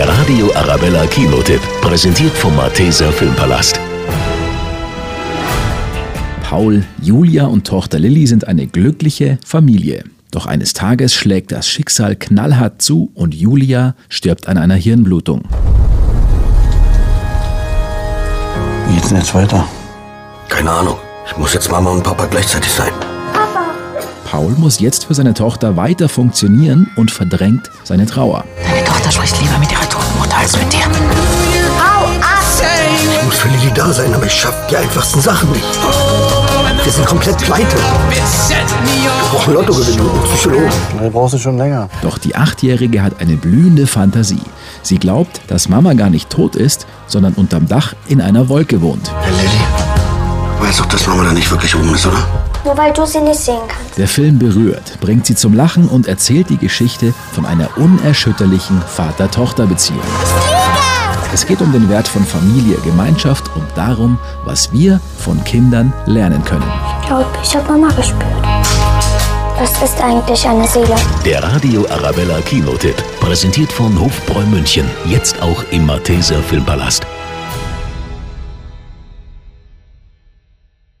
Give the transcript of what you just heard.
Der Radio Arabella Kinotipp, präsentiert vom Malteser Filmpalast. Paul, Julia und Tochter Lilly sind eine glückliche Familie. Doch eines Tages schlägt das Schicksal knallhart zu und Julia stirbt an einer Hirnblutung. Wie geht's denn jetzt weiter? Keine Ahnung. Ich muss jetzt Mama und Papa gleichzeitig sein. Paul muss jetzt für seine Tochter weiter funktionieren und verdrängt seine Trauer. Deine Tochter spricht lieber als mit dir. Ich muss für Lilly da sein, aber ich schaffe die einfachsten Sachen nicht. Wir sind komplett pleite. Wir brauchen Lottogewinn und Psychologen. Die brauchst du schon länger. Doch die Achtjährige hat eine blühende Fantasie. Sie glaubt, dass Mama gar nicht tot ist, sondern unterm Dach in einer Wolke wohnt. Hey Lilly, du weißt doch, dass Mama da nicht wirklich oben ist, oder? Nur weil du sie nicht sehen kannst. Der Film berührt, bringt sie zum Lachen und erzählt die Geschichte von einer unerschütterlichen Vater-Tochter-Beziehung. Es geht um den Wert von Familie, Gemeinschaft und darum, was wir von Kindern lernen können. Ich glaube, ich habe Mama gespürt. Was ist eigentlich eine Seele? Der Radio Arabella Kinotipp, präsentiert von Hofbräu München. Jetzt auch im Malteser Filmpalast.